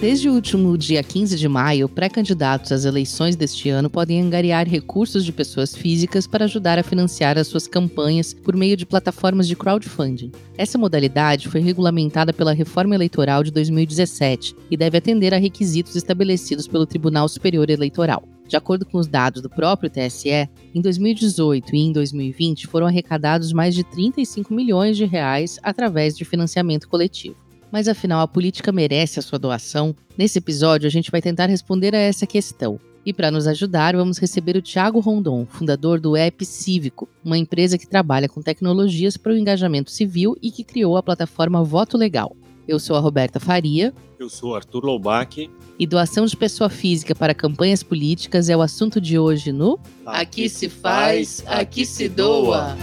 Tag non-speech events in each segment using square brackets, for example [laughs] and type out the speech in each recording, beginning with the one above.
Desde o último dia 15 de maio, pré-candidatos às eleições deste ano podem angariar recursos de pessoas físicas para ajudar a financiar as suas campanhas por meio de plataformas de crowdfunding. Essa modalidade foi regulamentada pela Reforma Eleitoral de 2017 e deve atender a requisitos estabelecidos pelo Tribunal Superior Eleitoral. De acordo com os dados do próprio TSE, em 2018 e em 2020 foram arrecadados mais de 35 milhões de reais através de financiamento coletivo. Mas afinal, a política merece a sua doação? Nesse episódio, a gente vai tentar responder a essa questão. E para nos ajudar, vamos receber o Thiago Rondon, fundador do App Cívico, uma empresa que trabalha com tecnologias para o engajamento civil e que criou a plataforma Voto Legal. Eu sou a Roberta Faria. Eu sou Arthur Loubach. E doação de pessoa física para campanhas políticas é o assunto de hoje no aqui se faz, aqui se doa.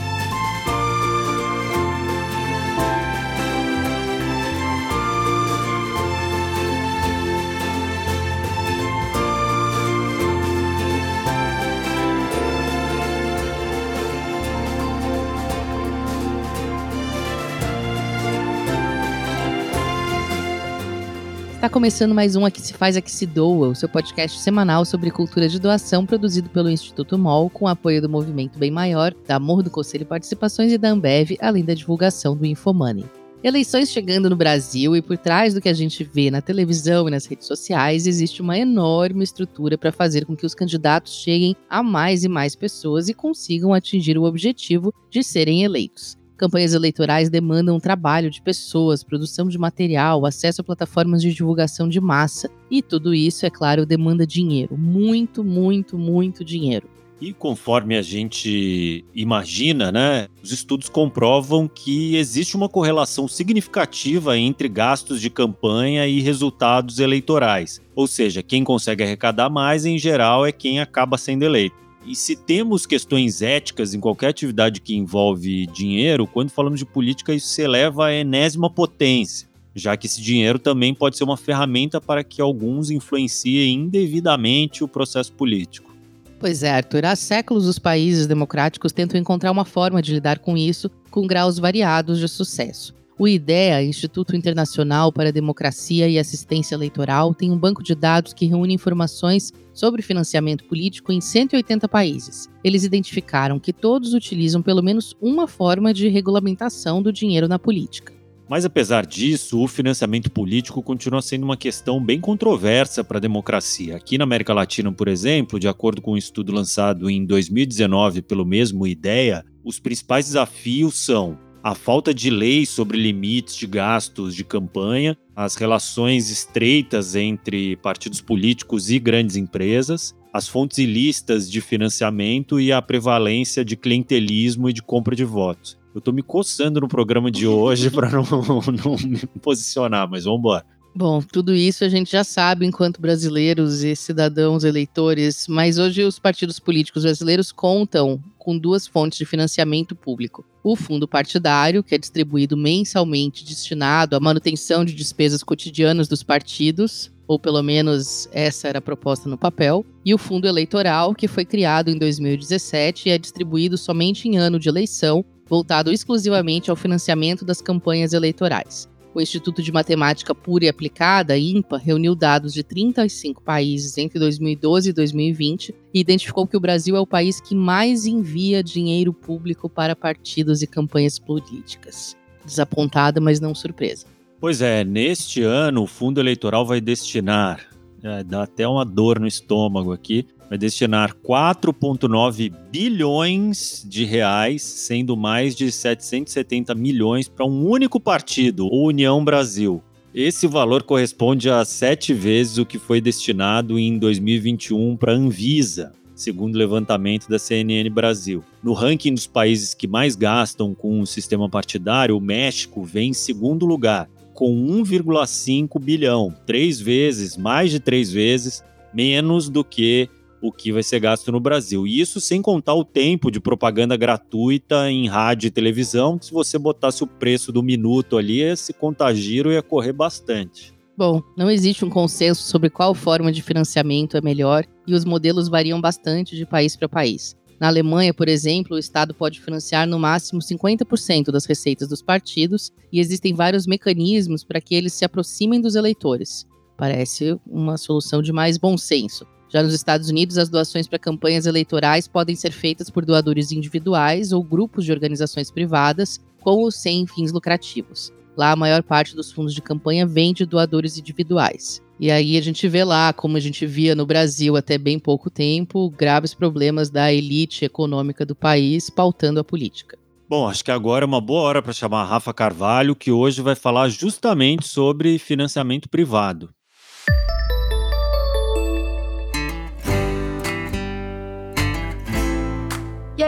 Está começando mais um Aqui Se Faz, Aqui Se Doa, o seu podcast semanal sobre cultura de doação produzido pelo Instituto MOL com apoio do Movimento Bem Maior, da Amor do Conselho Participações e da Ambev, além da divulgação do Infomoney. Eleições chegando no Brasil e por trás do que a gente vê na televisão e nas redes sociais, existe uma enorme estrutura para fazer com que os candidatos cheguem a mais e mais pessoas e consigam atingir o objetivo de serem eleitos. Campanhas eleitorais demandam trabalho de pessoas, produção de material, acesso a plataformas de divulgação de massa. E tudo isso, é claro, demanda dinheiro. Muito, muito, muito dinheiro. E conforme a gente imagina, né, os estudos comprovam que existe uma correlação significativa entre gastos de campanha e resultados eleitorais. Ou seja, quem consegue arrecadar mais, em geral, é quem acaba sendo eleito. E se temos questões éticas em qualquer atividade que envolve dinheiro, quando falamos de política, isso se eleva à enésima potência, já que esse dinheiro também pode ser uma ferramenta para que alguns influenciem indevidamente o processo político. Pois é, Arthur, há séculos os países democráticos tentam encontrar uma forma de lidar com isso com graus variados de sucesso. O IDEA, Instituto Internacional para a Democracia e Assistência Eleitoral, tem um banco de dados que reúne informações sobre financiamento político em 180 países. Eles identificaram que todos utilizam pelo menos uma forma de regulamentação do dinheiro na política. Mas apesar disso, o financiamento político continua sendo uma questão bem controversa para a democracia. Aqui na América Latina, por exemplo, de acordo com um estudo lançado em 2019 pelo mesmo IDEA, os principais desafios são a falta de leis sobre limites de gastos de campanha, as relações estreitas entre partidos políticos e grandes empresas, as fontes ilícitas de financiamento e a prevalência de clientelismo e de compra de votos. Eu estou me coçando no programa de hoje [laughs] para não, não me posicionar, mas vamos embora. Bom, tudo isso a gente já sabe enquanto brasileiros e cidadãos eleitores, mas hoje os partidos políticos brasileiros contam com duas fontes de financiamento público. O fundo partidário, que é distribuído mensalmente destinado à manutenção de despesas cotidianas dos partidos, ou pelo menos essa era a proposta no papel, e o fundo eleitoral, que foi criado em 2017 e é distribuído somente em ano de eleição, voltado exclusivamente ao financiamento das campanhas eleitorais. O Instituto de Matemática Pura e Aplicada, INPA, reuniu dados de 35 países entre 2012 e 2020 e identificou que o Brasil é o país que mais envia dinheiro público para partidos e campanhas políticas. Desapontada, mas não surpresa. Pois é, neste ano o fundo eleitoral vai destinar, é, dá até uma dor no estômago aqui, vai destinar 4,9 bilhões de reais, sendo mais de 770 milhões para um único partido, o União Brasil. Esse valor corresponde a sete vezes o que foi destinado em 2021 para a Anvisa, segundo o levantamento da CNN Brasil. No ranking dos países que mais gastam com o sistema partidário, o México vem em segundo lugar, com 1,5 bilhão, três vezes, mais de três vezes, menos do que o que vai ser gasto no Brasil. E isso sem contar o tempo de propaganda gratuita em rádio e televisão, que se você botasse o preço do minuto ali, esse contagiro ia correr bastante. Bom, não existe um consenso sobre qual forma de financiamento é melhor e os modelos variam bastante de país para país. Na Alemanha, por exemplo, o Estado pode financiar no máximo 50% das receitas dos partidos e existem vários mecanismos para que eles se aproximem dos eleitores. Parece uma solução de mais bom senso. Já nos Estados Unidos, as doações para campanhas eleitorais podem ser feitas por doadores individuais ou grupos de organizações privadas, com ou sem fins lucrativos. Lá, a maior parte dos fundos de campanha vem de doadores individuais. E aí a gente vê lá, como a gente via no Brasil até bem pouco tempo, graves problemas da elite econômica do país pautando a política. Bom, acho que agora é uma boa hora para chamar a Rafa Carvalho, que hoje vai falar justamente sobre financiamento privado.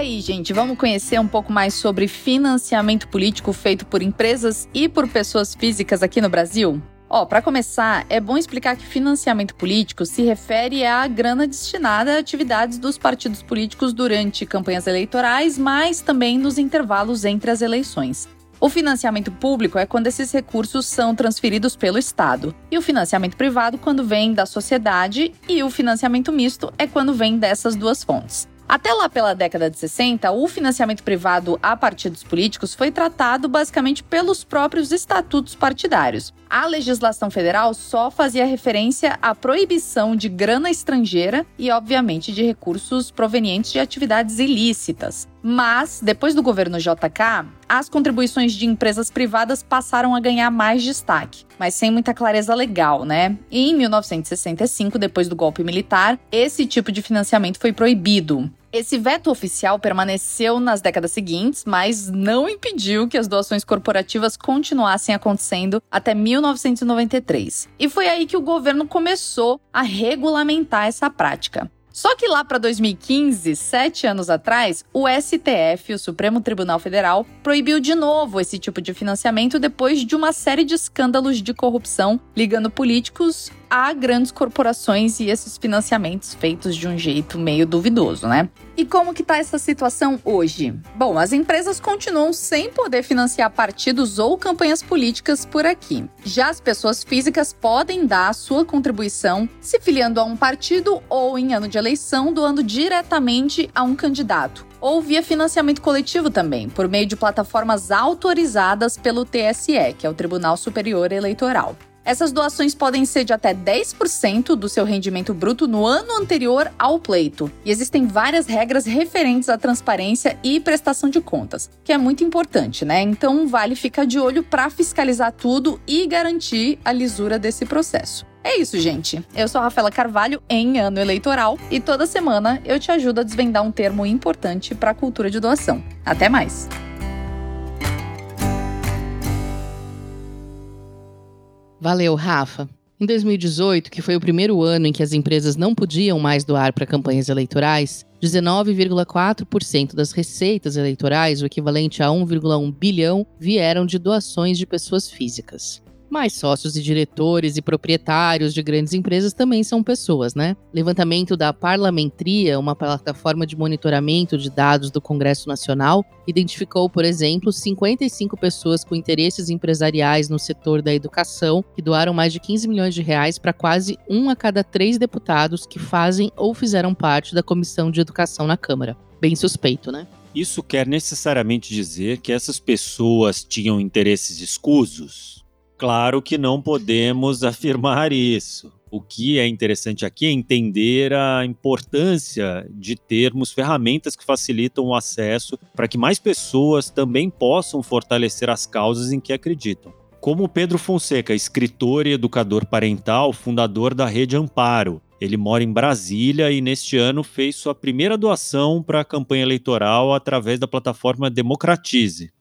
Aí, gente, vamos conhecer um pouco mais sobre financiamento político feito por empresas e por pessoas físicas aqui no Brasil? Ó, para começar, é bom explicar que financiamento político se refere à grana destinada a atividades dos partidos políticos durante campanhas eleitorais, mas também nos intervalos entre as eleições. O financiamento público é quando esses recursos são transferidos pelo Estado, e o financiamento privado quando vem da sociedade, e o financiamento misto é quando vem dessas duas fontes. Até lá pela década de 60, o financiamento privado a partidos políticos foi tratado basicamente pelos próprios estatutos partidários. A legislação federal só fazia referência à proibição de grana estrangeira e, obviamente, de recursos provenientes de atividades ilícitas. Mas, depois do governo JK, as contribuições de empresas privadas passaram a ganhar mais destaque, mas sem muita clareza legal, né? E em 1965, depois do golpe militar, esse tipo de financiamento foi proibido. Esse veto oficial permaneceu nas décadas seguintes, mas não impediu que as doações corporativas continuassem acontecendo até 1993. E foi aí que o governo começou a regulamentar essa prática. Só que lá para 2015, sete anos atrás, o STF, o Supremo Tribunal Federal, proibiu de novo esse tipo de financiamento depois de uma série de escândalos de corrupção ligando políticos a grandes corporações e esses financiamentos feitos de um jeito meio duvidoso, né? E como que tá essa situação hoje? Bom, as empresas continuam sem poder financiar partidos ou campanhas políticas por aqui. Já as pessoas físicas podem dar a sua contribuição se filiando a um partido ou em ano de eleição doando diretamente a um candidato ou via financiamento coletivo também, por meio de plataformas autorizadas pelo TSE, que é o Tribunal Superior Eleitoral. Essas doações podem ser de até 10% do seu rendimento bruto no ano anterior ao pleito. E existem várias regras referentes à transparência e prestação de contas, que é muito importante, né? Então vale ficar de olho para fiscalizar tudo e garantir a lisura desse processo. É isso, gente. Eu sou a Rafaela Carvalho em ano eleitoral e toda semana eu te ajudo a desvendar um termo importante para a cultura de doação. Até mais! Valeu, Rafa. Em 2018, que foi o primeiro ano em que as empresas não podiam mais doar para campanhas eleitorais, 19,4% das receitas eleitorais, o equivalente a 1,1 bilhão, vieram de doações de pessoas físicas. Mas sócios e diretores e proprietários de grandes empresas também são pessoas, né? Levantamento da Parlamentria, uma plataforma de monitoramento de dados do Congresso Nacional, identificou, por exemplo, 55 pessoas com interesses empresariais no setor da educação que doaram mais de 15 milhões de reais para quase um a cada três deputados que fazem ou fizeram parte da Comissão de Educação na Câmara. Bem suspeito, né? Isso quer necessariamente dizer que essas pessoas tinham interesses escusos? Claro que não podemos afirmar isso. O que é interessante aqui é entender a importância de termos ferramentas que facilitam o acesso para que mais pessoas também possam fortalecer as causas em que acreditam. Como Pedro Fonseca, escritor e educador parental, fundador da Rede Amparo. Ele mora em Brasília e neste ano fez sua primeira doação para a campanha eleitoral através da plataforma Democratize.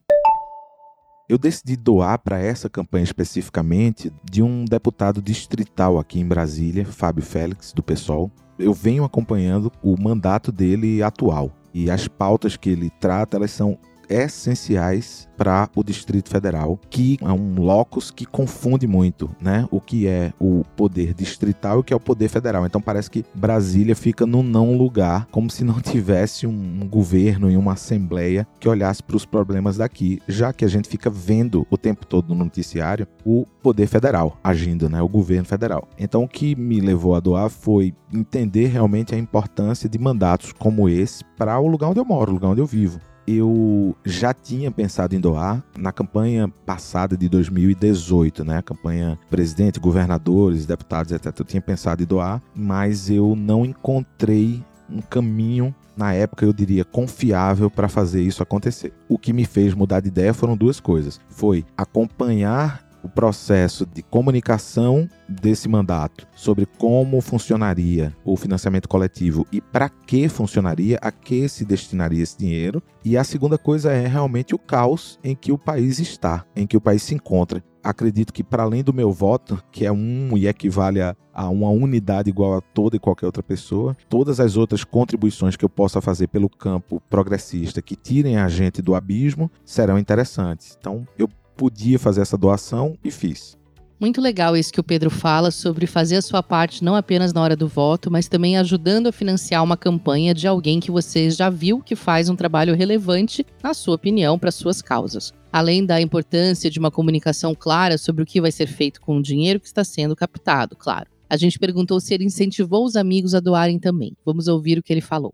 Eu decidi doar para essa campanha especificamente de um deputado distrital aqui em Brasília, Fábio Félix, do PSOL. Eu venho acompanhando o mandato dele atual e as pautas que ele trata, elas são essenciais para o Distrito Federal, que é um locus que confunde muito, né? O que é o poder distrital e o que é o poder federal. Então parece que Brasília fica no não lugar, como se não [laughs] tivesse um governo e uma assembleia que olhasse para os problemas daqui, já que a gente fica vendo o tempo todo no noticiário o poder federal agindo, né? O governo federal. Então o que me levou a doar foi entender realmente a importância de mandatos como esse para o lugar onde eu moro, o lugar onde eu vivo. Eu já tinha pensado em doar na campanha passada de 2018, né? A campanha presidente, governadores, deputados, etc. Eu tinha pensado em doar, mas eu não encontrei um caminho na época eu diria confiável para fazer isso acontecer. O que me fez mudar de ideia foram duas coisas. Foi acompanhar o processo de comunicação desse mandato sobre como funcionaria o financiamento coletivo e para que funcionaria, a que se destinaria esse dinheiro. E a segunda coisa é realmente o caos em que o país está, em que o país se encontra. Acredito que, para além do meu voto, que é um e equivale a, a uma unidade igual a toda e qualquer outra pessoa, todas as outras contribuições que eu possa fazer pelo campo progressista que tirem a gente do abismo serão interessantes. Então, eu podia fazer essa doação e fiz. Muito legal isso que o Pedro fala sobre fazer a sua parte não apenas na hora do voto, mas também ajudando a financiar uma campanha de alguém que você já viu que faz um trabalho relevante, na sua opinião, para suas causas. Além da importância de uma comunicação clara sobre o que vai ser feito com o dinheiro que está sendo captado, claro. A gente perguntou se ele incentivou os amigos a doarem também. Vamos ouvir o que ele falou.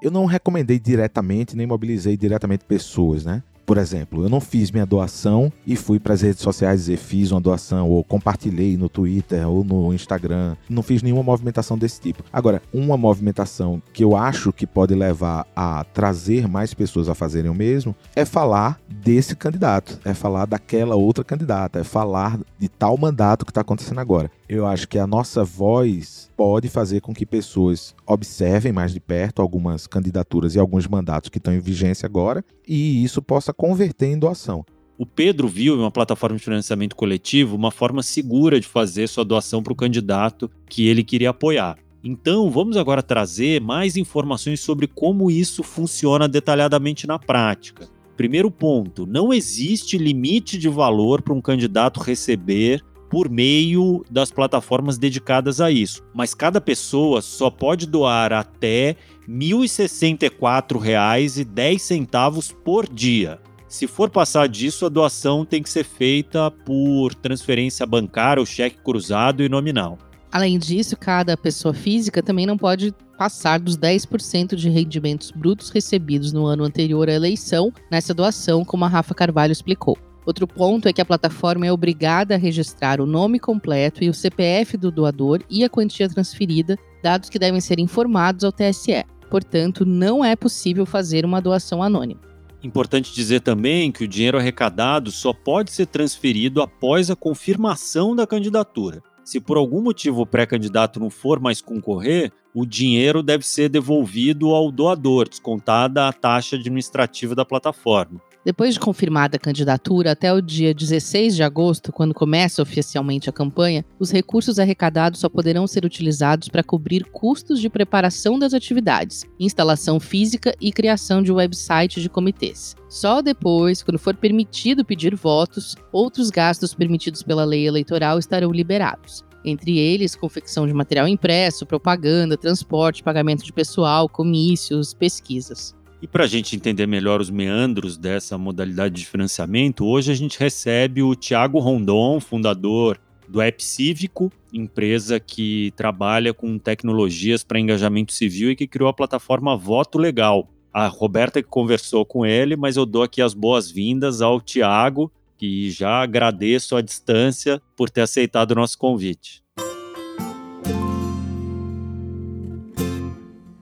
Eu não recomendei diretamente, nem mobilizei diretamente pessoas, né? Por exemplo, eu não fiz minha doação e fui para as redes sociais dizer fiz uma doação ou compartilhei no Twitter ou no Instagram. Não fiz nenhuma movimentação desse tipo. Agora, uma movimentação que eu acho que pode levar a trazer mais pessoas a fazerem o mesmo é falar desse candidato, é falar daquela outra candidata, é falar de tal mandato que está acontecendo agora. Eu acho que a nossa voz pode fazer com que pessoas observem mais de perto algumas candidaturas e alguns mandatos que estão em vigência agora e isso possa converter em doação. O Pedro viu em uma plataforma de financiamento coletivo uma forma segura de fazer sua doação para o candidato que ele queria apoiar. Então, vamos agora trazer mais informações sobre como isso funciona detalhadamente na prática. Primeiro ponto: não existe limite de valor para um candidato receber por meio das plataformas dedicadas a isso. Mas cada pessoa só pode doar até R$ 1.064,10 por dia. Se for passar disso, a doação tem que ser feita por transferência bancária ou cheque cruzado e nominal. Além disso, cada pessoa física também não pode passar dos 10% de rendimentos brutos recebidos no ano anterior à eleição nessa doação, como a Rafa Carvalho explicou. Outro ponto é que a plataforma é obrigada a registrar o nome completo e o CPF do doador e a quantia transferida, dados que devem ser informados ao TSE. Portanto, não é possível fazer uma doação anônima. Importante dizer também que o dinheiro arrecadado só pode ser transferido após a confirmação da candidatura. Se por algum motivo o pré-candidato não for mais concorrer, o dinheiro deve ser devolvido ao doador, descontada a taxa administrativa da plataforma. Depois de confirmada a candidatura, até o dia 16 de agosto, quando começa oficialmente a campanha, os recursos arrecadados só poderão ser utilizados para cobrir custos de preparação das atividades, instalação física e criação de website de comitês. Só depois, quando for permitido pedir votos, outros gastos permitidos pela lei eleitoral estarão liberados entre eles confecção de material impresso, propaganda, transporte, pagamento de pessoal, comícios, pesquisas. E para a gente entender melhor os meandros dessa modalidade de financiamento, hoje a gente recebe o Tiago Rondon, fundador do App Cívico, empresa que trabalha com tecnologias para engajamento civil e que criou a plataforma Voto Legal. A Roberta que conversou com ele, mas eu dou aqui as boas-vindas ao Tiago, que já agradeço à distância por ter aceitado o nosso convite.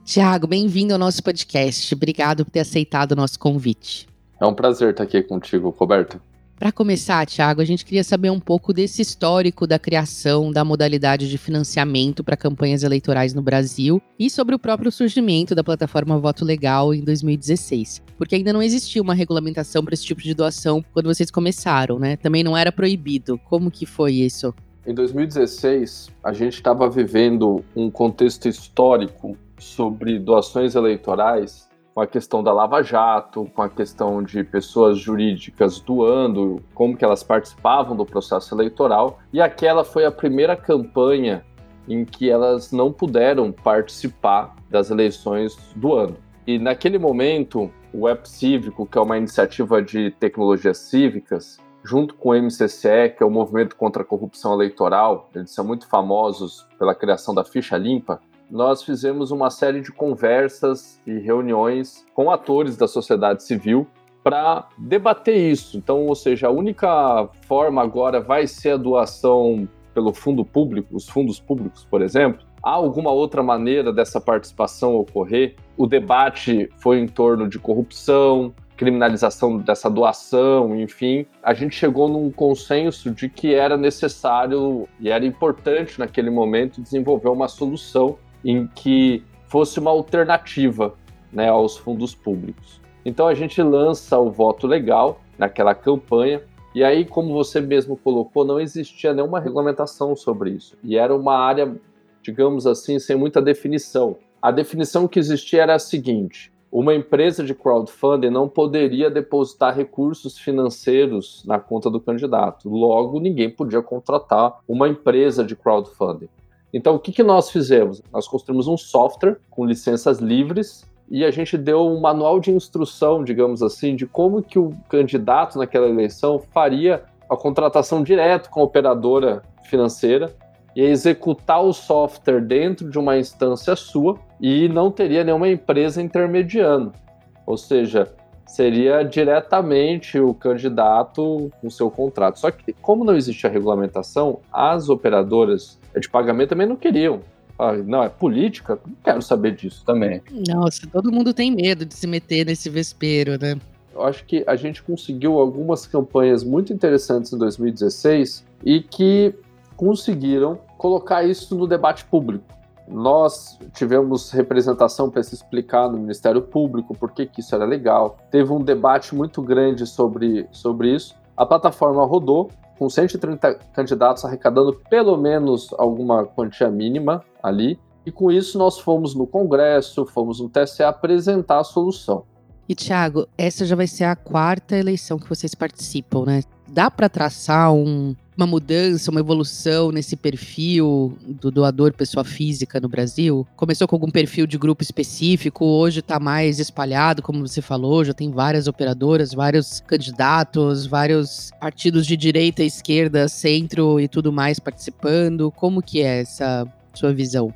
Tiago, bem-vindo ao nosso podcast. Obrigado por ter aceitado o nosso convite. É um prazer estar aqui contigo, Roberto. Para começar, Tiago, a gente queria saber um pouco desse histórico da criação da modalidade de financiamento para campanhas eleitorais no Brasil e sobre o próprio surgimento da plataforma Voto Legal em 2016. Porque ainda não existia uma regulamentação para esse tipo de doação quando vocês começaram, né? Também não era proibido. Como que foi isso? Em 2016, a gente estava vivendo um contexto histórico sobre doações eleitorais, com a questão da Lava Jato, com a questão de pessoas jurídicas doando, como que elas participavam do processo eleitoral, e aquela foi a primeira campanha em que elas não puderam participar das eleições do ano. E naquele momento, o App Cívico, que é uma iniciativa de tecnologias cívicas, junto com o MCCE, que é o Movimento contra a Corrupção Eleitoral, eles são muito famosos pela criação da ficha limpa, nós fizemos uma série de conversas e reuniões com atores da sociedade civil para debater isso. Então, ou seja, a única forma agora vai ser a doação pelo fundo público, os fundos públicos, por exemplo. Há alguma outra maneira dessa participação ocorrer? O debate foi em torno de corrupção, criminalização dessa doação, enfim, a gente chegou num consenso de que era necessário e era importante naquele momento desenvolver uma solução em que fosse uma alternativa né, aos fundos públicos. Então a gente lança o voto legal naquela campanha, e aí, como você mesmo colocou, não existia nenhuma regulamentação sobre isso. E era uma área, digamos assim, sem muita definição. A definição que existia era a seguinte: uma empresa de crowdfunding não poderia depositar recursos financeiros na conta do candidato. Logo, ninguém podia contratar uma empresa de crowdfunding. Então, o que, que nós fizemos? Nós construímos um software com licenças livres e a gente deu um manual de instrução, digamos assim, de como que o candidato naquela eleição faria a contratação direto com a operadora financeira e executar o software dentro de uma instância sua e não teria nenhuma empresa intermediando. Ou seja, seria diretamente o candidato com seu contrato. Só que, como não existe a regulamentação, as operadoras de pagamento também não queriam. não, é política? Não quero saber disso também. Nossa, todo mundo tem medo de se meter nesse vespeiro, né? Eu acho que a gente conseguiu algumas campanhas muito interessantes em 2016 e que conseguiram colocar isso no debate público. Nós tivemos representação para se explicar no Ministério Público por que, que isso era legal. Teve um debate muito grande sobre, sobre isso. A plataforma rodou com 130 candidatos arrecadando pelo menos alguma quantia mínima ali. E com isso nós fomos no Congresso, fomos no TSE apresentar a solução. E Thiago, essa já vai ser a quarta eleição que vocês participam, né? Dá para traçar um, uma mudança, uma evolução nesse perfil do doador pessoa física no Brasil? Começou com algum perfil de grupo específico, hoje está mais espalhado, como você falou, já tem várias operadoras, vários candidatos, vários partidos de direita, esquerda, centro e tudo mais participando. Como que é essa sua visão?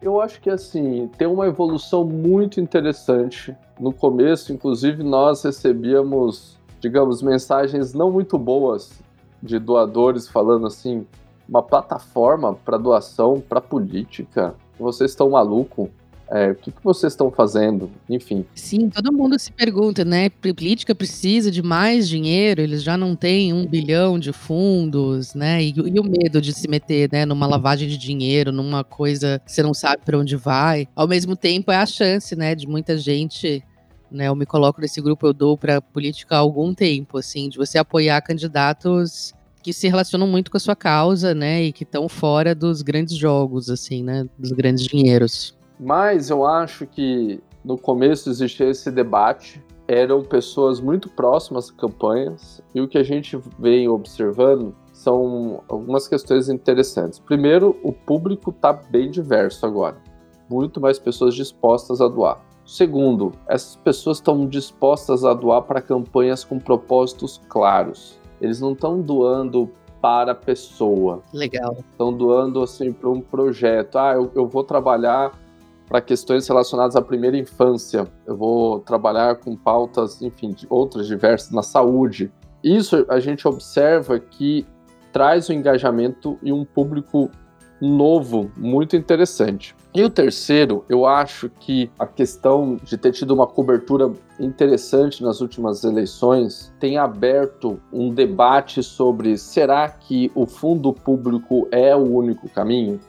Eu acho que assim, tem uma evolução muito interessante. No começo, inclusive, nós recebíamos, digamos, mensagens não muito boas de doadores falando assim, uma plataforma para doação para política? Vocês estão maluco? É, o que, que vocês estão fazendo? Enfim. Sim, todo mundo se pergunta, né? Política precisa de mais dinheiro, eles já não têm um bilhão de fundos, né? E, e o medo de se meter, né, numa lavagem de dinheiro, numa coisa que você não sabe para onde vai. Ao mesmo tempo, é a chance, né, de muita gente né, eu me coloco nesse grupo, eu dou para política há algum tempo, assim, de você apoiar candidatos que se relacionam muito com a sua causa, né, e que estão fora dos grandes jogos, assim, né, dos grandes dinheiros. Mas eu acho que no começo existia esse debate, eram pessoas muito próximas às campanhas, e o que a gente vem observando são algumas questões interessantes. Primeiro, o público está bem diverso agora, muito mais pessoas dispostas a doar. Segundo, essas pessoas estão dispostas a doar para campanhas com propósitos claros. Eles não estão doando para a pessoa. Legal. Estão doando assim para um projeto. Ah, eu, eu vou trabalhar para questões relacionadas à primeira infância. Eu vou trabalhar com pautas, enfim, outras diversas na saúde. Isso a gente observa que traz o um engajamento e um público novo, muito interessante. E o terceiro, eu acho que a questão de ter tido uma cobertura interessante nas últimas eleições tem aberto um debate sobre será que o fundo público é o único caminho?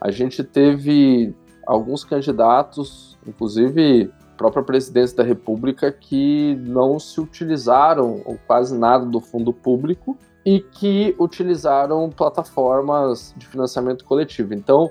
A gente teve alguns candidatos, inclusive própria presidência da República, que não se utilizaram ou quase nada do fundo público e que utilizaram plataformas de financiamento coletivo. Então,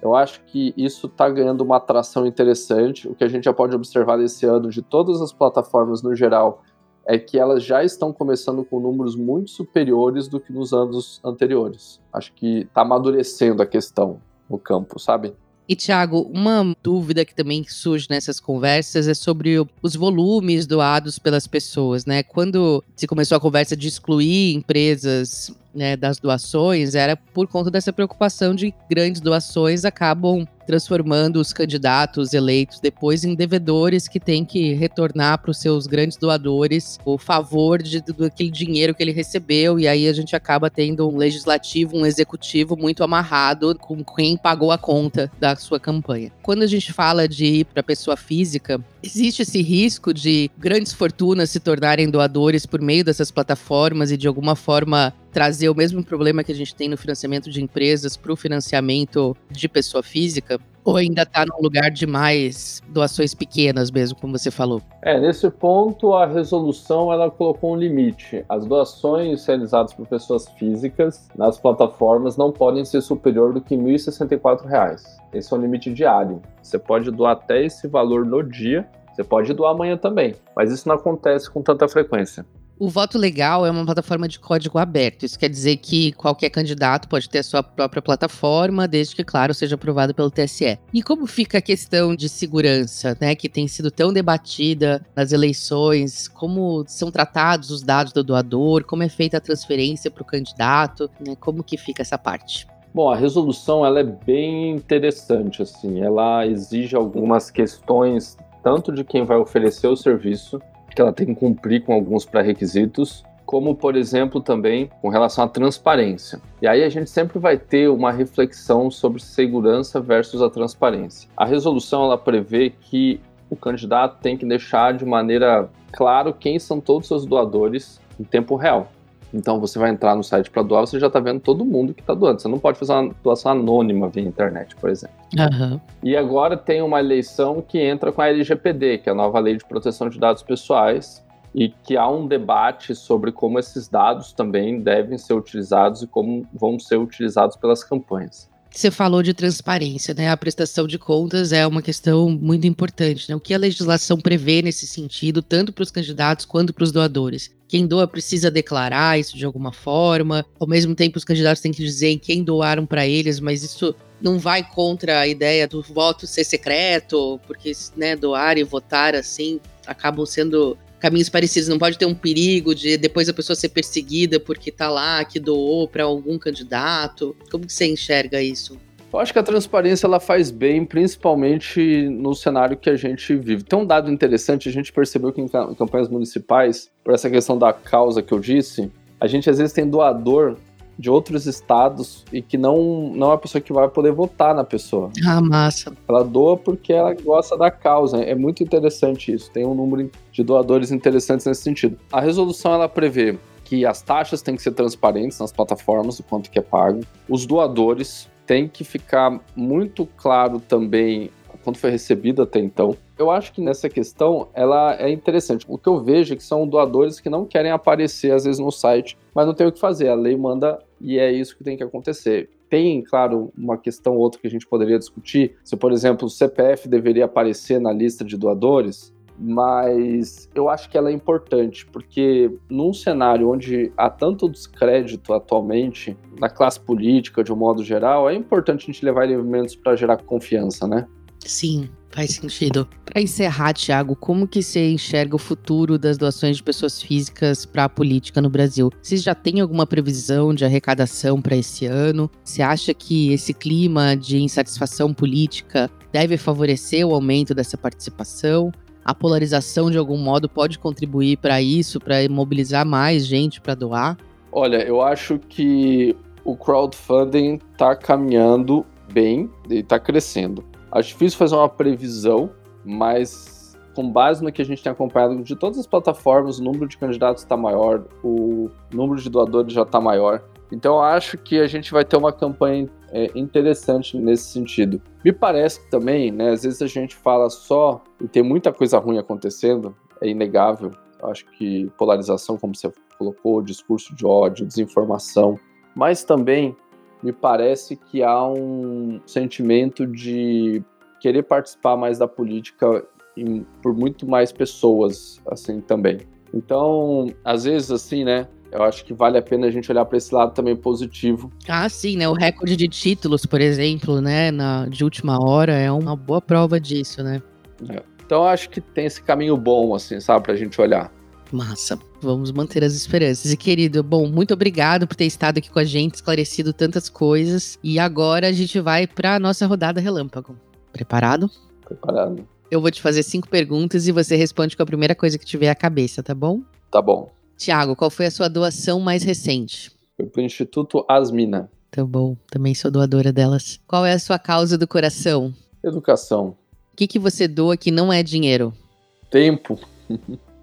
eu acho que isso está ganhando uma atração interessante. O que a gente já pode observar esse ano de todas as plataformas no geral é que elas já estão começando com números muito superiores do que nos anos anteriores. Acho que está amadurecendo a questão no campo, sabe? E, Thiago, uma dúvida que também surge nessas conversas é sobre os volumes doados pelas pessoas, né? Quando se começou a conversa de excluir empresas né, das doações era por conta dessa preocupação de grandes doações acabam transformando os candidatos eleitos depois em devedores que têm que retornar para os seus grandes doadores o favor de, daquele dinheiro que ele recebeu, e aí a gente acaba tendo um legislativo, um executivo muito amarrado com quem pagou a conta da sua campanha. Quando a gente fala de ir para pessoa física, existe esse risco de grandes fortunas se tornarem doadores por meio dessas plataformas e de alguma forma trazer o mesmo problema que a gente tem no financiamento de empresas para o financiamento de pessoa física? Ou ainda está num lugar de mais doações pequenas mesmo, como você falou? É, nesse ponto a resolução ela colocou um limite. As doações realizadas por pessoas físicas nas plataformas não podem ser superior do que R$ 1.064. Esse é o limite diário. Você pode doar até esse valor no dia, você pode doar amanhã também, mas isso não acontece com tanta frequência. O voto legal é uma plataforma de código aberto. Isso quer dizer que qualquer candidato pode ter a sua própria plataforma, desde que, claro, seja aprovado pelo TSE. E como fica a questão de segurança, né, que tem sido tão debatida nas eleições? Como são tratados os dados do doador? Como é feita a transferência para o candidato? Né, como que fica essa parte? Bom, a resolução ela é bem interessante, assim. Ela exige algumas questões tanto de quem vai oferecer o serviço que ela tem que cumprir com alguns pré-requisitos, como por exemplo também com relação à transparência. E aí a gente sempre vai ter uma reflexão sobre segurança versus a transparência. A resolução ela prevê que o candidato tem que deixar de maneira claro quem são todos os seus doadores em tempo real. Então você vai entrar no site para doar, você já está vendo todo mundo que está doando. Você não pode fazer uma doação anônima via internet, por exemplo. Uhum. E agora tem uma eleição que entra com a LGPD, que é a nova lei de proteção de dados pessoais, e que há um debate sobre como esses dados também devem ser utilizados e como vão ser utilizados pelas campanhas. Você falou de transparência, né? A prestação de contas é uma questão muito importante, né? O que a legislação prevê nesse sentido, tanto para os candidatos quanto para os doadores? Quem doa precisa declarar isso de alguma forma. Ao mesmo tempo, os candidatos têm que dizer em quem doaram para eles, mas isso não vai contra a ideia do voto ser secreto, porque né, doar e votar assim acabam sendo caminhos parecidos. Não pode ter um perigo de depois a pessoa ser perseguida porque tá lá, que doou para algum candidato. Como que você enxerga isso? Eu acho que a transparência ela faz bem, principalmente no cenário que a gente vive. Tem um dado interessante, a gente percebeu que em campanhas municipais, por essa questão da causa que eu disse, a gente às vezes tem doador de outros estados e que não, não é a pessoa que vai poder votar na pessoa. Ah, massa. Ela doa porque ela gosta da causa. É muito interessante isso. Tem um número de doadores interessantes nesse sentido. A resolução ela prevê que as taxas têm que ser transparentes nas plataformas, o quanto que é pago. Os doadores têm que ficar muito claro também quanto foi recebido até então. Eu acho que nessa questão ela é interessante. O que eu vejo é que são doadores que não querem aparecer às vezes no site, mas não tem o que fazer. A lei manda e é isso que tem que acontecer. Tem, claro, uma questão ou outra que a gente poderia discutir. Se, por exemplo, o CPF deveria aparecer na lista de doadores, mas eu acho que ela é importante, porque num cenário onde há tanto descrédito atualmente na classe política, de um modo geral, é importante a gente levar elementos para gerar confiança, né? Sim, faz sentido. Para encerrar, Thiago, como que você enxerga o futuro das doações de pessoas físicas para a política no Brasil? Vocês já têm alguma previsão de arrecadação para esse ano? Você acha que esse clima de insatisfação política deve favorecer o aumento dessa participação? A polarização, de algum modo, pode contribuir para isso, para mobilizar mais gente para doar? Olha, eu acho que o crowdfunding está caminhando bem e está crescendo. Acho difícil fazer uma previsão, mas com base no que a gente tem acompanhado de todas as plataformas, o número de candidatos está maior, o número de doadores já está maior. Então acho que a gente vai ter uma campanha é, interessante nesse sentido. Me parece que também, né, às vezes a gente fala só e tem muita coisa ruim acontecendo, é inegável. Acho que polarização, como você colocou, discurso de ódio, desinformação, mas também me parece que há um sentimento de querer participar mais da política em, por muito mais pessoas, assim, também. Então, às vezes, assim, né, eu acho que vale a pena a gente olhar para esse lado também positivo. Ah, sim, né? O recorde de títulos, por exemplo, né, na, de última hora é uma boa prova disso, né? É. Então, eu acho que tem esse caminho bom, assim, sabe, para a gente olhar. Massa. Vamos manter as esperanças. E querido, bom, muito obrigado por ter estado aqui com a gente, esclarecido tantas coisas. E agora a gente vai para a nossa rodada relâmpago. Preparado? Preparado. Eu vou te fazer cinco perguntas e você responde com a primeira coisa que tiver à cabeça, tá bom? Tá bom. Tiago, qual foi a sua doação mais recente? Foi pro Instituto Asmina. Tá bom, também sou doadora delas. Qual é a sua causa do coração? Educação. O que, que você doa que não é dinheiro? Tempo.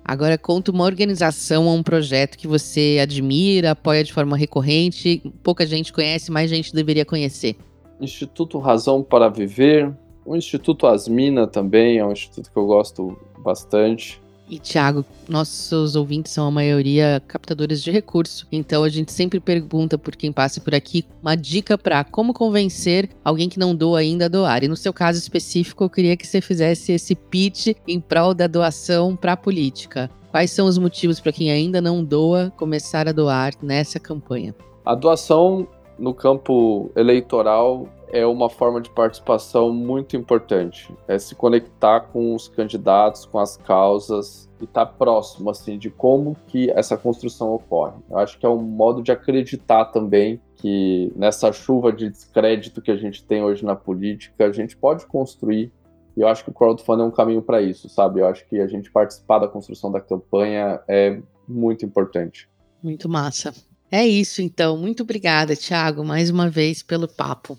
Agora conta uma organização ou um projeto que você admira, apoia de forma recorrente, pouca gente conhece, mais gente deveria conhecer. Instituto Razão para Viver, o Instituto Asmina também é um instituto que eu gosto bastante. E, Thiago, nossos ouvintes são a maioria captadores de recurso, então a gente sempre pergunta por quem passa por aqui uma dica para como convencer alguém que não doa ainda a doar. E no seu caso específico, eu queria que você fizesse esse pitch em prol da doação para a política. Quais são os motivos para quem ainda não doa começar a doar nessa campanha? A doação no campo eleitoral é uma forma de participação muito importante. É se conectar com os candidatos, com as causas e estar tá próximo assim de como que essa construção ocorre. Eu acho que é um modo de acreditar também que nessa chuva de descrédito que a gente tem hoje na política, a gente pode construir. E eu acho que o crowdfunding é um caminho para isso, sabe? Eu acho que a gente participar da construção da campanha é muito importante. Muito massa. É isso então. Muito obrigada, Thiago, mais uma vez pelo papo.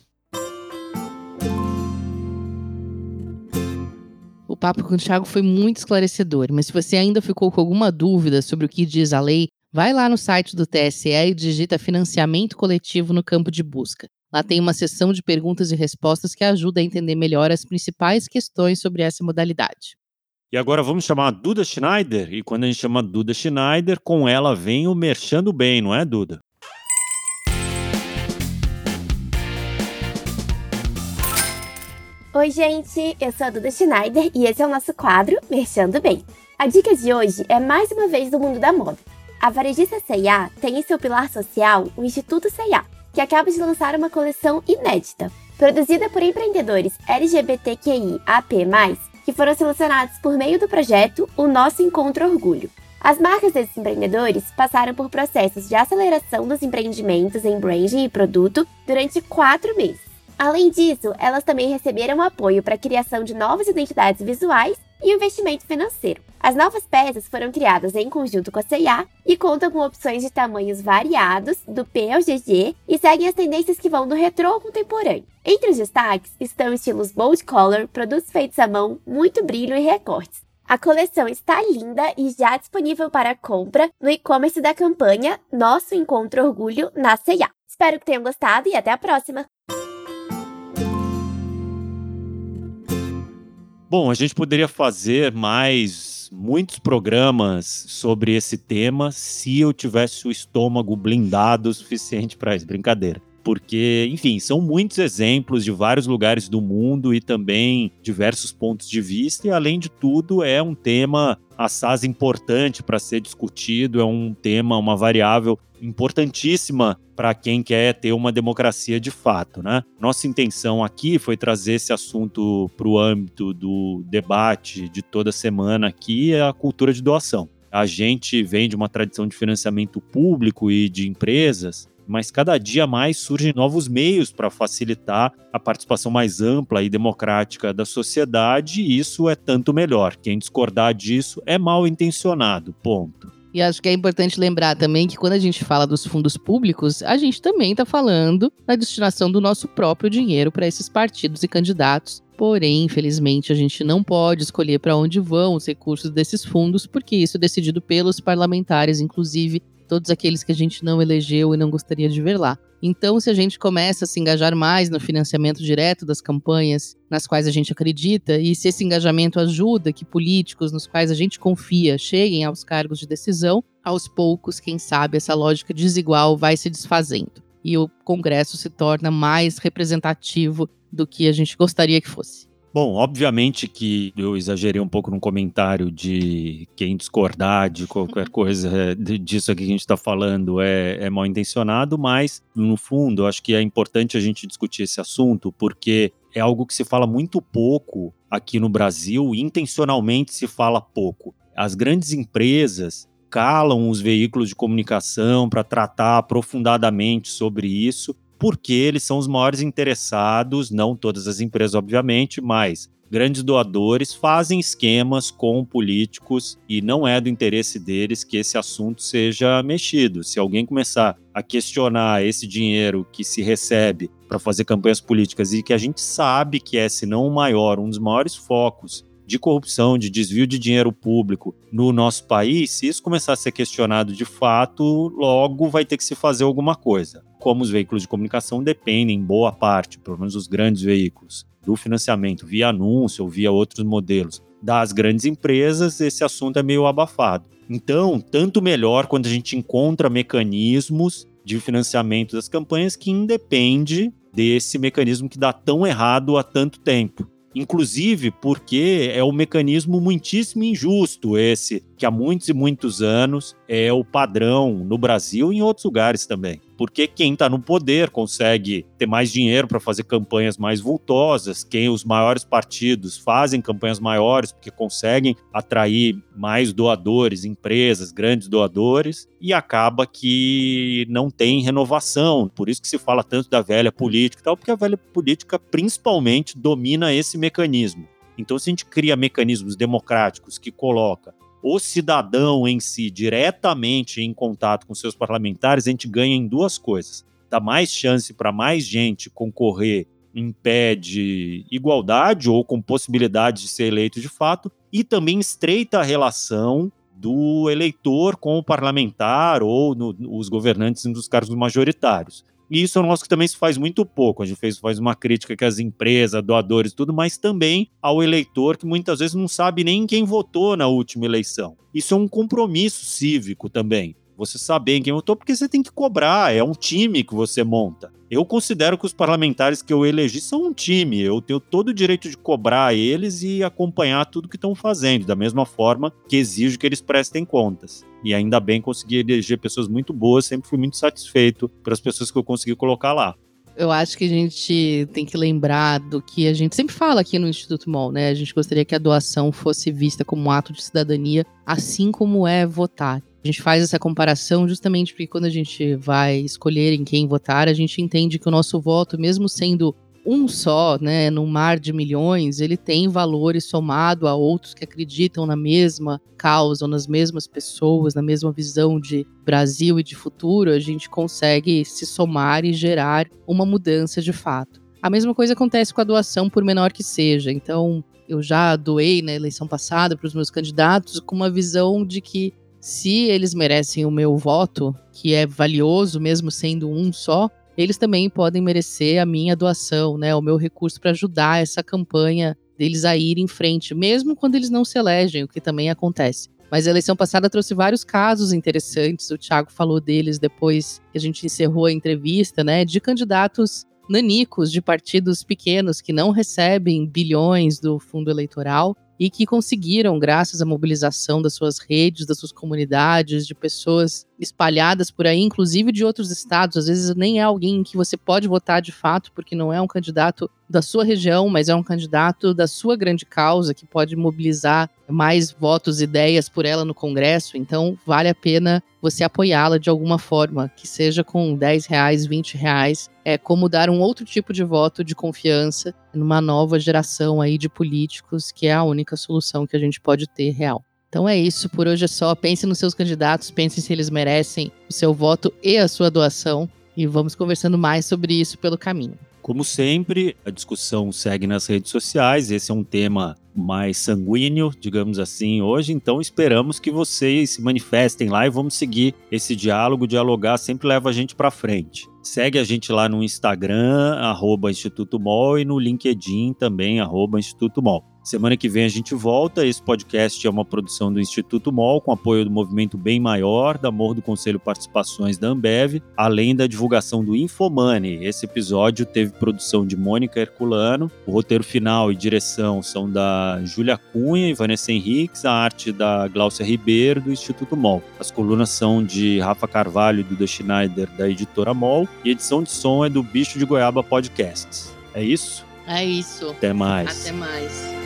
Papo com o Thiago foi muito esclarecedor, mas se você ainda ficou com alguma dúvida sobre o que diz a lei, vai lá no site do TSE e digita financiamento coletivo no campo de busca. Lá tem uma seção de perguntas e respostas que ajuda a entender melhor as principais questões sobre essa modalidade. E agora vamos chamar a Duda Schneider. E quando a gente chama Duda Schneider, com ela vem o Merchando Bem, não é, Duda? Oi, gente, eu sou a Duda Schneider e esse é o nosso quadro Merchando Bem. A dica de hoje é mais uma vez do mundo da moda. A varejista C&A tem em seu pilar social o Instituto C&A, que acaba de lançar uma coleção inédita, produzida por empreendedores LGBTQI AP+, que foram selecionados por meio do projeto O Nosso Encontro Orgulho. As marcas desses empreendedores passaram por processos de aceleração dos empreendimentos em branding e produto durante quatro meses. Além disso, elas também receberam apoio para a criação de novas identidades visuais e investimento financeiro. As novas peças foram criadas em conjunto com a C&A e contam com opções de tamanhos variados, do P ao GG, e seguem as tendências que vão do retrô ao contemporâneo. Entre os destaques estão estilos bold color, produtos feitos à mão, muito brilho e recortes. A coleção está linda e já disponível para compra no e-commerce da campanha Nosso Encontro Orgulho na C&A. Espero que tenham gostado e até a próxima! Bom, a gente poderia fazer mais muitos programas sobre esse tema se eu tivesse o estômago blindado o suficiente para isso. Brincadeira porque, enfim, são muitos exemplos de vários lugares do mundo e também diversos pontos de vista, e além de tudo, é um tema assaz importante para ser discutido, é um tema, uma variável importantíssima para quem quer ter uma democracia de fato, né? Nossa intenção aqui foi trazer esse assunto para o âmbito do debate de toda semana aqui, é a cultura de doação. A gente vem de uma tradição de financiamento público e de empresas mas cada dia mais surgem novos meios para facilitar a participação mais ampla e democrática da sociedade, e isso é tanto melhor. Quem discordar disso é mal intencionado. Ponto. E acho que é importante lembrar também que quando a gente fala dos fundos públicos, a gente também está falando da destinação do nosso próprio dinheiro para esses partidos e candidatos. Porém, infelizmente, a gente não pode escolher para onde vão os recursos desses fundos, porque isso é decidido pelos parlamentares, inclusive todos aqueles que a gente não elegeu e não gostaria de ver lá. Então, se a gente começa a se engajar mais no financiamento direto das campanhas nas quais a gente acredita, e se esse engajamento ajuda que políticos nos quais a gente confia cheguem aos cargos de decisão, aos poucos, quem sabe, essa lógica desigual vai se desfazendo e o Congresso se torna mais representativo do que a gente gostaria que fosse. Bom, obviamente que eu exagerei um pouco no comentário de quem discordar de qualquer coisa é, disso aqui que a gente está falando é, é mal intencionado, mas no fundo eu acho que é importante a gente discutir esse assunto porque é algo que se fala muito pouco aqui no Brasil, intencionalmente se fala pouco. As grandes empresas calam os veículos de comunicação para tratar aprofundadamente sobre isso, porque eles são os maiores interessados, não todas as empresas, obviamente, mas grandes doadores fazem esquemas com políticos e não é do interesse deles que esse assunto seja mexido. Se alguém começar a questionar esse dinheiro que se recebe para fazer campanhas políticas e que a gente sabe que é, se não o maior, um dos maiores focos de corrupção, de desvio de dinheiro público no nosso país, se isso começar a ser questionado de fato, logo vai ter que se fazer alguma coisa. Como os veículos de comunicação dependem, em boa parte, pelo menos os grandes veículos, do financiamento via anúncio ou via outros modelos das grandes empresas, esse assunto é meio abafado. Então, tanto melhor quando a gente encontra mecanismos de financiamento das campanhas que independe desse mecanismo que dá tão errado há tanto tempo. Inclusive porque é um mecanismo muitíssimo injusto esse, que há muitos e muitos anos é o padrão no Brasil e em outros lugares também porque quem está no poder consegue ter mais dinheiro para fazer campanhas mais vultosas, quem os maiores partidos fazem campanhas maiores porque conseguem atrair mais doadores, empresas, grandes doadores, e acaba que não tem renovação. Por isso que se fala tanto da velha política e tal, porque a velha política principalmente domina esse mecanismo. Então, se a gente cria mecanismos democráticos que coloca o cidadão em si diretamente em contato com seus parlamentares, a gente ganha em duas coisas. Dá mais chance para mais gente concorrer em pé de igualdade ou com possibilidade de ser eleito de fato, e também estreita a relação do eleitor com o parlamentar ou no, os governantes dos cargos majoritários. E isso é um negócio que também se faz muito pouco. A gente fez, faz uma crítica que as empresas, doadores, tudo, mas também ao eleitor que muitas vezes não sabe nem quem votou na última eleição. Isso é um compromisso cívico também você saber em quem votou, porque você tem que cobrar, é um time que você monta. Eu considero que os parlamentares que eu elegi são um time, eu tenho todo o direito de cobrar eles e acompanhar tudo que estão fazendo, da mesma forma que exijo que eles prestem contas. E ainda bem consegui eleger pessoas muito boas, sempre fui muito satisfeito pelas pessoas que eu consegui colocar lá. Eu acho que a gente tem que lembrar do que a gente sempre fala aqui no Instituto MOL, né? A gente gostaria que a doação fosse vista como um ato de cidadania, assim como é votar. A gente faz essa comparação justamente porque quando a gente vai escolher em quem votar, a gente entende que o nosso voto, mesmo sendo um só, né, num mar de milhões, ele tem valores somado a outros que acreditam na mesma causa, ou nas mesmas pessoas, na mesma visão de Brasil e de futuro, a gente consegue se somar e gerar uma mudança de fato. A mesma coisa acontece com a doação, por menor que seja. Então, eu já doei na eleição passada para os meus candidatos com uma visão de que se eles merecem o meu voto, que é valioso mesmo sendo um só, eles também podem merecer a minha doação, né, o meu recurso para ajudar essa campanha deles a ir em frente, mesmo quando eles não se elegem, o que também acontece. Mas a eleição passada trouxe vários casos interessantes, o Thiago falou deles depois que a gente encerrou a entrevista, né, de candidatos nanicos de partidos pequenos que não recebem bilhões do fundo eleitoral e que conseguiram, graças à mobilização das suas redes, das suas comunidades, de pessoas espalhadas por aí, inclusive de outros estados. Às vezes nem é alguém que você pode votar de fato, porque não é um candidato da sua região, mas é um candidato da sua grande causa que pode mobilizar mais votos e ideias por ela no Congresso. Então, vale a pena você apoiá-la de alguma forma, que seja com 10 reais, 20 reais. É como dar um outro tipo de voto de confiança numa nova geração aí de políticos, que é a única solução que a gente pode ter real. Então é isso, por hoje é só. Pense nos seus candidatos, pense se eles merecem o seu voto e a sua doação. E vamos conversando mais sobre isso pelo caminho. Como sempre, a discussão segue nas redes sociais. Esse é um tema mais sanguíneo, digamos assim, hoje. Então esperamos que vocês se manifestem lá e vamos seguir esse diálogo. Dialogar sempre leva a gente para frente. Segue a gente lá no Instagram, arroba Instituto Mol, e no LinkedIn também, arroba Instituto Mol. Semana que vem a gente volta. Esse podcast é uma produção do Instituto MOL, com apoio do Movimento Bem Maior, da Morro do Conselho Participações da Ambev, além da divulgação do Infomani. Esse episódio teve produção de Mônica Herculano. O roteiro final e direção são da Júlia Cunha e Vanessa Henriques, a arte da Glaucia Ribeiro, do Instituto MOL. As colunas são de Rafa Carvalho e Duda Schneider, da editora MOL, e a edição de som é do Bicho de Goiaba Podcasts. É isso? É isso. Até mais. Até mais.